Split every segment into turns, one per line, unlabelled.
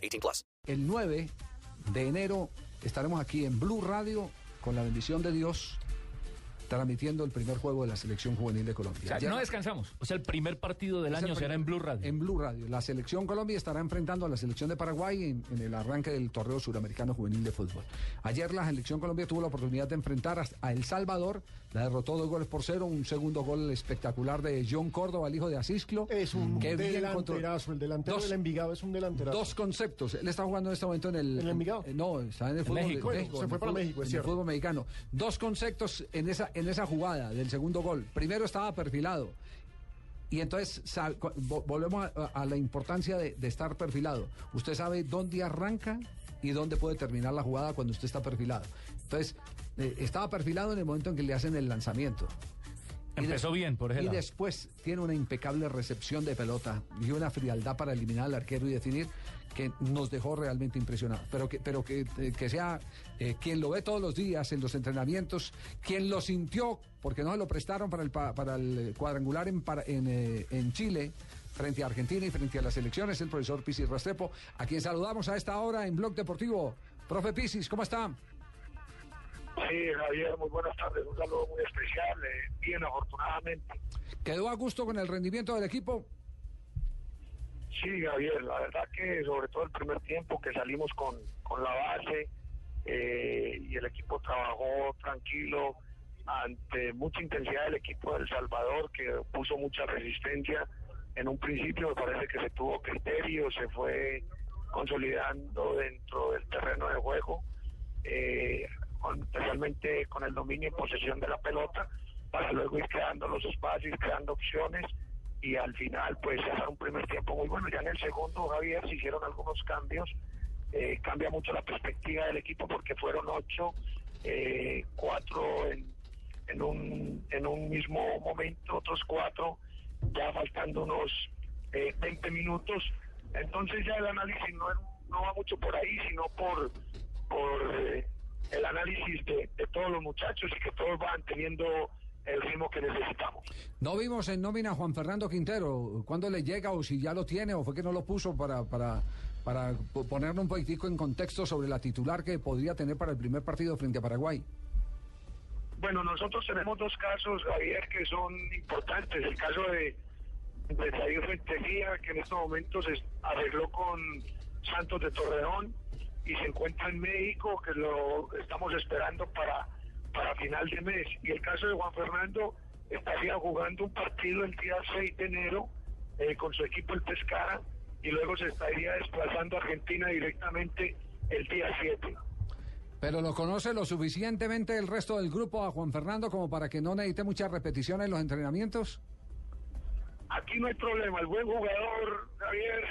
18 plus.
El 9 de enero estaremos aquí en Blue Radio con la bendición de Dios transmitiendo el primer juego de la selección juvenil de Colombia.
O sea,
Ya-
no descansamos. O sea, el primer partido del año será en Blue Radio.
En Blue Radio. La selección Colombia estará enfrentando a la selección de Paraguay en, en el arranque del torneo suramericano juvenil de fútbol. Ayer la selección Colombia tuvo la oportunidad de enfrentar a, a El Salvador, la derrotó dos goles por cero, un segundo gol espectacular de John Córdoba, el hijo de Asisclo.
Es un
que bien
delanterazo, el delantero
Dos-
del Envigado es un delanterazo.
Dos conceptos. Él está jugando en este momento en el.
¿En el Envigado?
eh, no, está en el fútbol
México.
Bueno, se
en
fue
el
para
fútbol-
México, es
en el fútbol mexicano. Dos conceptos en esa, en esa jugada del segundo gol. Primero estaba perfilado. Y entonces sal- volvemos a, a la importancia de, de estar perfilado. Usted sabe dónde arranca y dónde puede terminar la jugada cuando usted está perfilado. Entonces, eh, estaba perfilado en el momento en que le hacen el lanzamiento.
Empezó bien por ese
Y después tiene una impecable recepción de pelota y una frialdad para eliminar al arquero y definir que nos dejó realmente impresionados. Pero que, pero que, eh, que sea eh, quien lo ve todos los días en los entrenamientos, quien lo sintió, porque no se lo prestaron para el, pa- para el cuadrangular en, para- en, eh, en Chile frente a Argentina y frente a las elecciones, el profesor Pisis Rastrepo, a quien saludamos a esta hora en Blog Deportivo. Profe Pisis, ¿cómo está?
Sí, Javier, muy buenas tardes. Un saludo muy especial. eh, bien, afortunadamente.
¿Quedó a gusto con el rendimiento del equipo?
Sí, Javier, la verdad que sobre todo el primer tiempo que salimos con, con la base eh, y el equipo trabajó tranquilo ante mucha intensidad del equipo de El Salvador que puso mucha resistencia. En un principio me parece que se tuvo criterio, se fue consolidando dentro del terreno de juego, eh, con- especialmente con el dominio y posesión de la pelota, para luego ir creando los espacios, creando opciones y al final pues hacer un primer tiempo muy bueno. Ya en el segundo, Javier, se hicieron algunos cambios, eh, cambia mucho la perspectiva del equipo porque fueron ocho, eh, cuatro en, en, un, en un mismo momento, otros cuatro ya faltando unos eh, 20 minutos. Entonces ya el análisis no, no va mucho por ahí, sino por, por eh, el análisis de, todos los muchachos y que todos van teniendo el ritmo que necesitamos.
No vimos en nómina Juan Fernando Quintero. ¿Cuándo le llega o si ya lo tiene o fue que no lo puso para, para, para po- ponerle un poquitico en contexto sobre la titular que podría tener para el primer partido frente a Paraguay?
Bueno, nosotros tenemos dos casos, Javier, que son importantes. El caso de, Jair Rentería, que en estos momentos se arregló con Santos de Torreón y se encuentra en México, que lo estamos esperando para, para final de mes. Y el caso de Juan Fernando estaría jugando un partido el día 6 de enero eh, con su equipo el Pescara y luego se estaría desplazando a Argentina directamente el día 7.
Pero lo conoce lo suficientemente el resto del grupo a Juan Fernando como para que no necesite muchas repeticiones en los entrenamientos.
Aquí no hay problema, el buen jugador, Javier,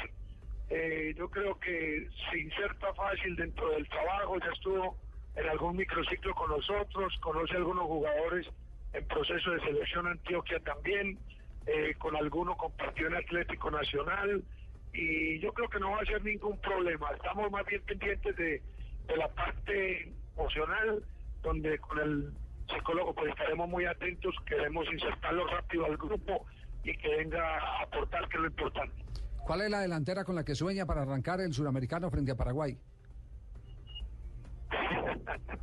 eh, yo creo que se inserta fácil dentro del trabajo, ya estuvo en algún microciclo con nosotros, conoce a algunos jugadores en proceso de selección Antioquia también, eh, con alguno compartió en Atlético Nacional y yo creo que no va a ser ningún problema, estamos más bien pendientes de, de la parte emocional, donde con el psicólogo pues estaremos muy atentos, queremos insertarlo rápido al grupo y que venga a aportar, que es lo importante.
¿Cuál es la delantera con la que sueña para arrancar el suramericano frente a Paraguay?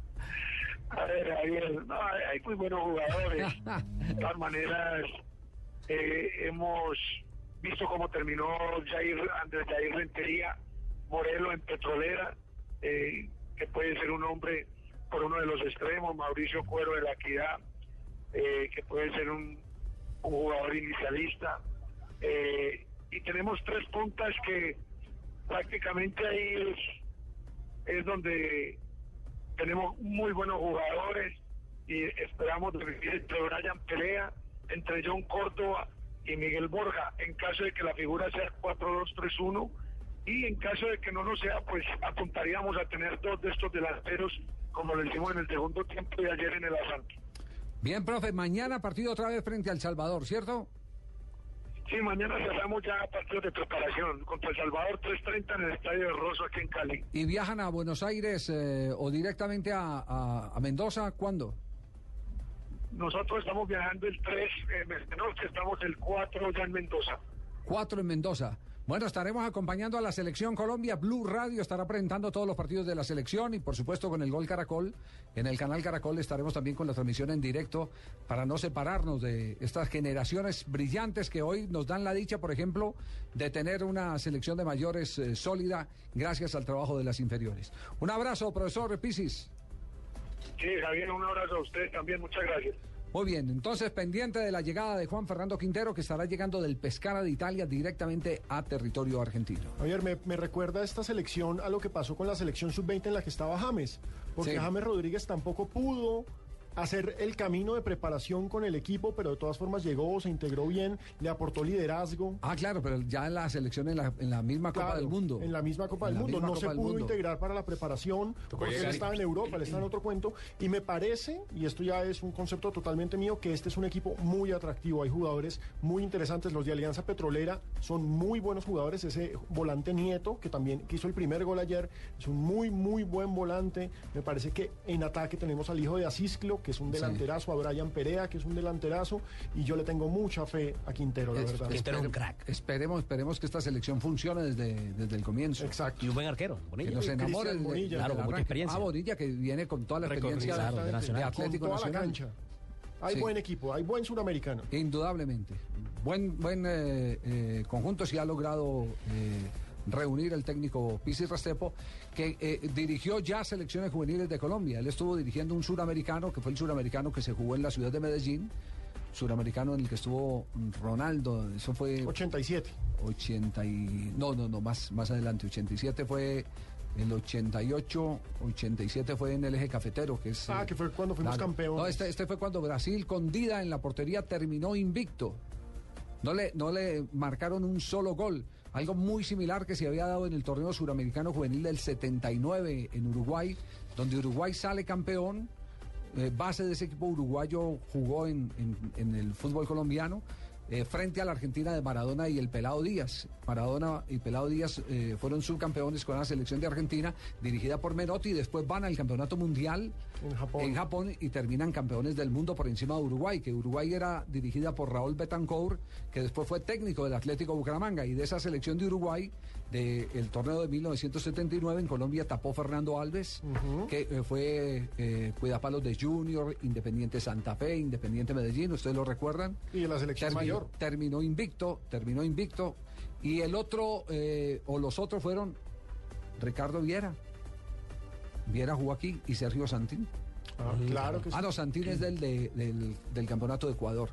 A ver, Javier, no, hay hay muy buenos jugadores. De todas maneras, eh, hemos visto cómo terminó Jair, Andrés Jair Rentería Morelo en Petrolera, eh, que puede ser un hombre por uno de los extremos, Mauricio Cuero de la Equidad, eh, que puede ser un, jugador inicialista. Eh, y tenemos tres puntas que prácticamente ahí es, es donde tenemos muy buenos jugadores y esperamos revivir entre Brian Pelea, entre John Córdoba y Miguel Borja. En caso de que la figura sea 4-2-3-1, y en caso de que no lo sea, pues apuntaríamos a tener dos de estos delanteros, como lo hicimos en el segundo tiempo de ayer en el Asanto.
Bien, profe, mañana partido otra vez frente al Salvador, ¿cierto?
Sí, mañana cerramos ya partidos de preparación contra El Salvador 3.30 en el Estadio de Rosso aquí en Cali.
¿Y viajan a Buenos Aires eh, o directamente a, a- a Mendoza? ¿Cuándo?
Nosotros estamos viajando el 3 en noche, estamos el 4 ya en Mendoza.
Cuatro en Mendoza. Bueno, estaremos acompañando a la selección Colombia. Blue Radio estará presentando todos los partidos de la selección y por supuesto con el Gol Caracol. En el canal Caracol estaremos también con la transmisión en directo para no separarnos de estas generaciones brillantes que hoy nos dan la dicha, por ejemplo, de tener una selección de mayores eh, sólida gracias al trabajo de las inferiores. Un abrazo, profesor Pisis.
Sí, Javier, un abrazo a usted también, muchas gracias.
Muy bien, entonces pendiente de la llegada de Juan Fernando Quintero que estará llegando del Pescara de Italia directamente a territorio argentino.
Javier, me, me recuerda esta selección a lo que pasó con la selección sub-20 en la que estaba James, porque
Sí.
James Rodríguez tampoco pudo hacer el camino de preparación con el equipo, pero de todas formas llegó, se integró bien, le aportó liderazgo.
Ah, claro, pero ya en la selección en la, en la misma Copa
Claro,
del Mundo.
En la misma Copa
En
del Mundo. No
Copa
se pudo
Mundo.
integrar para la preparación porque él estaba en Europa, él está en otro cuento. Y me parece, y esto ya es un concepto totalmente mío, que este es un equipo muy atractivo. Hay jugadores muy interesantes. Los de Alianza Petrolera son muy buenos jugadores. Ese volante Nieto, que también que hizo el primer gol ayer, es un muy, muy buen volante. Me parece que en ataque tenemos al hijo de Asisclo, que es un delanterazo, a Brian Perea, que es un delanterazo. Y yo le tengo mucha fe a Quintero, la
Es-
verdad.
Quintero es un crack.
Esperemos, esperemos que esta selección funcione desde, desde el comienzo.
Exacto.
Y un buen arquero,
Que
Bonilla.
nos enamore desde-
Bonilla.
Claro,
el
con mucha experiencia.
Ah, Bonilla que viene con toda la experiencia
claro, de
de,
Nacional.
de
Con
Atlético
toda la
Nacional.
cancha. Hay
Sí.
buen equipo, hay buen suramericano.
Indudablemente. Buen, buen eh, eh, conjunto si ha logrado eh, reunir el técnico Pisi Restepo, que eh, dirigió ya selecciones juveniles de Colombia. Él estuvo dirigiendo un suramericano, que fue el suramericano que se jugó en la ciudad de Medellín, suramericano en el que estuvo Ronaldo, eso fue
87.
80 y... No, no, no, más, más adelante, 87 fue... El 88, 87 fue en el eje cafetero, que es...
Ah,
eh,
que fue cuando fuimos campeones.
No, este, este fue cuando Brasil con Dida en la portería terminó invicto. No le, no le marcaron un solo gol. Algo muy similar que se había dado en el torneo suramericano juvenil del 79 en Uruguay, donde Uruguay sale campeón. eh, base de ese equipo uruguayo jugó en, en- en el fútbol colombiano. Eh, frente a la Argentina de Maradona y el Pelado Díaz. Maradona y Pelado Díaz eh, fueron subcampeones con la selección de Argentina, dirigida por Menotti, y después van al campeonato mundial
En Japón.
en Japón y terminan campeones del mundo por encima de Uruguay, que Uruguay era dirigida por Raúl Betancourt, que después fue técnico del Atlético Bucaramanga y de esa selección de Uruguay del torneo de 1979 en Colombia tapó Fernando Alves, que eh, fue eh, cuidapalos de Junior, Independiente Santa Fe, Independiente Medellín, ustedes lo recuerdan.
Y la selección
Terminó,
mayor.
Terminó invicto, terminó invicto. Y el otro, eh, o los otros fueron Ricardo Viera. Viera jugó aquí y Sergio Santín.
Ah, claro que sí.
Ah, no, Santín es del, de- del, del campeonato de Ecuador,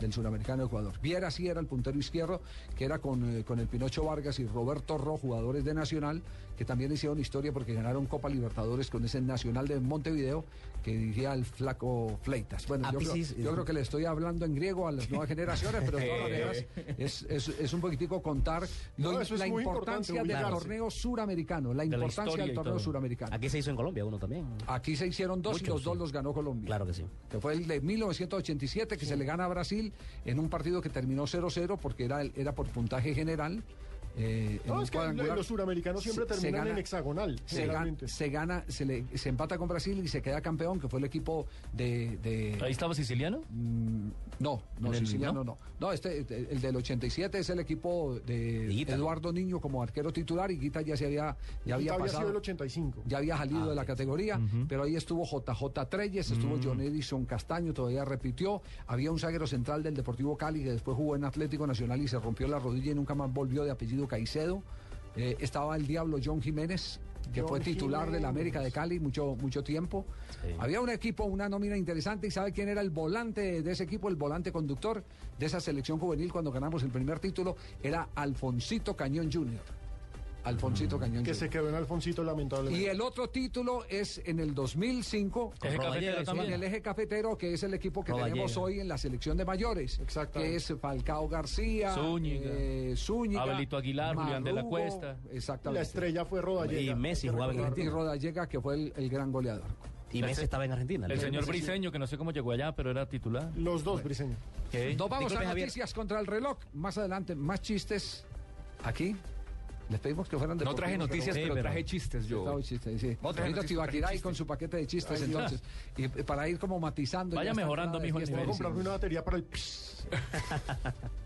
del suramericano de Ecuador. Viera sí era el puntero izquierdo, que era con, eh, con el Pinocho Vargas y Roberto Ro, jugadores de Nacional, que también hicieron historia porque ganaron Copa Libertadores con ese Nacional de Montevideo que dirigía el flaco Fleitas. Bueno,
Ah,
yo,
pues
creo, yo creo que le estoy hablando en griego a las nuevas generaciones, pero de todas maneras es, es, es un poquitico contar lo-
No,
la importancia del torneo suramericano, la
De la
importancia del torneo suramericano.
Aquí se hizo en Colombia uno también.
Aquí se hicieron dos y los dos los ganó Colombia.
Claro que sí.
Que fue el de 1987 que se le gana a Brasil en un partido que terminó 0-0 porque era, el- era por puntaje general. eh,
No, es que los suramericanos siempre
Se- se
terminan
gana-
en hexagonal,
Se, ga-
generalmente.
se gana, se, le, se empata con Brasil y se queda campeón, que fue el equipo de... de-
Ahí estaba siciliano.
Mm, no, no,
¿En el-
siciliano
no?
no. No, este, este, el del 87 es el equipo de
Guita.
Eduardo Niño como arquero titular y Guita ya se había, ya había
había
pasado.
sido el 85.
Ya había salido
Ah,
de la categoría, pero ahí estuvo JJ Treyes, estuvo John Edison Castaño, todavía repitió. Había un zaguero central del Deportivo Cali que después jugó en Atlético Nacional y se rompió la rodilla y nunca más volvió de apellido Caicedo. Eh, estaba el Diablo John Jiménez, que
John
fue titular de la América de Cali mucho, mucho tiempo.
Sí.
Había un equipo, una nómina interesante, y ¿sabe quién era el volante de ese equipo, el volante conductor de esa selección juvenil cuando ganamos el primer título? Era Alfonsito Cañón Jr. Alfonsito Cañón.
que se quedó en Alfonsito lamentablemente.
Y el otro título es en el 2005
Eje cafetero
en
también.
el eje cafetero, que es el equipo que tenemos hoy en la selección de mayores,
Exactamente.
que es Falcao García,
Zúñiga,
eh, Zúñiga,
Abelito Aguilar, Julián de la Cuesta.
exactamente.
la estrella fue Rodallega.
Y Messi jugaba en
recordarlo.
y Rodallega, que fue el, el gran goleador.
Y Messi estaba en Argentina.
El señor Briseño, que no sé cómo llegó allá, pero era titular.
Los dos, Briseño.
¿Qué?
Nos vamos
Disculpe,
a
Javier.
noticias contra el reloj. Más adelante, más chistes aquí. Les pedimos que fueran de
No traje noticias,
Sí,
pero
pero-
traje chistes yo.
Estaba chiste, sí.
No, traje noticias,
Tibaquirá
traje
con
chistes.
su paquete de chistes,
Ay,
entonces. Y para ir como matizando.
Vaya mejorando, mijo.
Voy a comprarme una batería para el...